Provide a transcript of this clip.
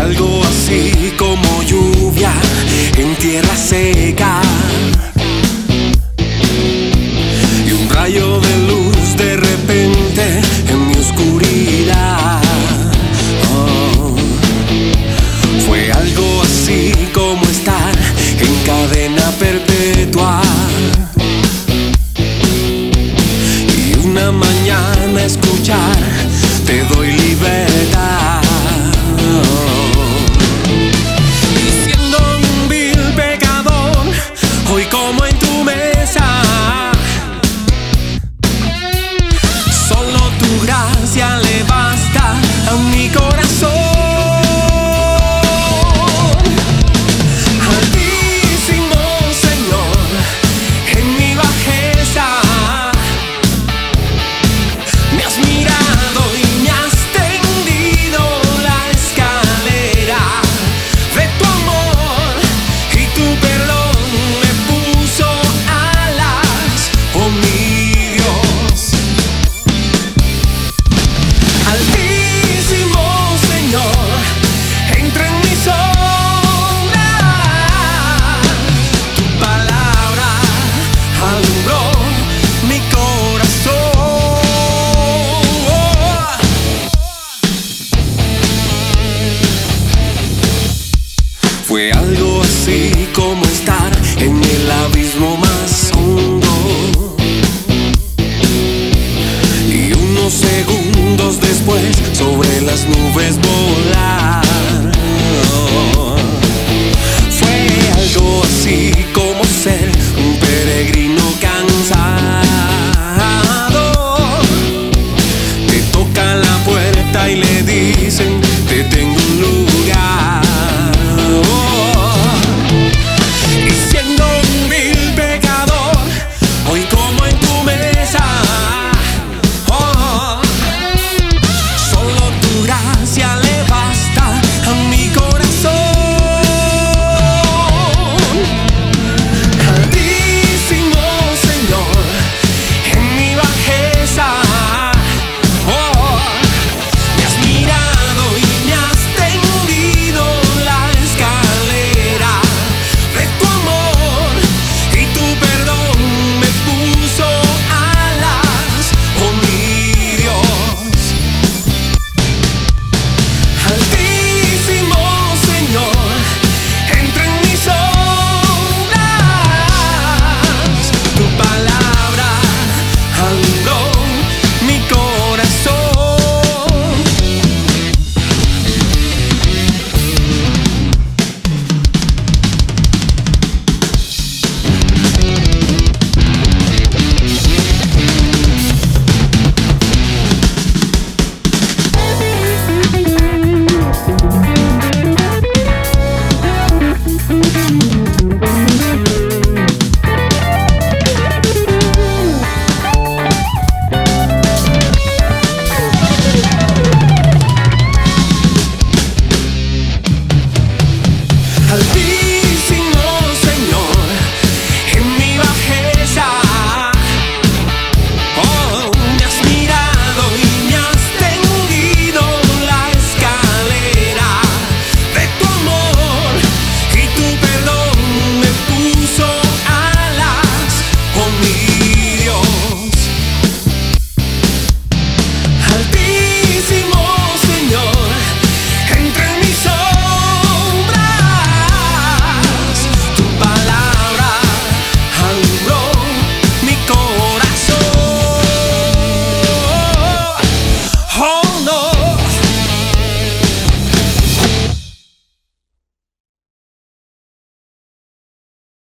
Algo así como lluvia en tierra seca. Y un rayo de luz de repente en mi oscuridad. Oh. Fue algo así como estar en cadena perpetua. Y una mañana escuchar, te doy libertad. Hoy como Fue algo así como estar en el abismo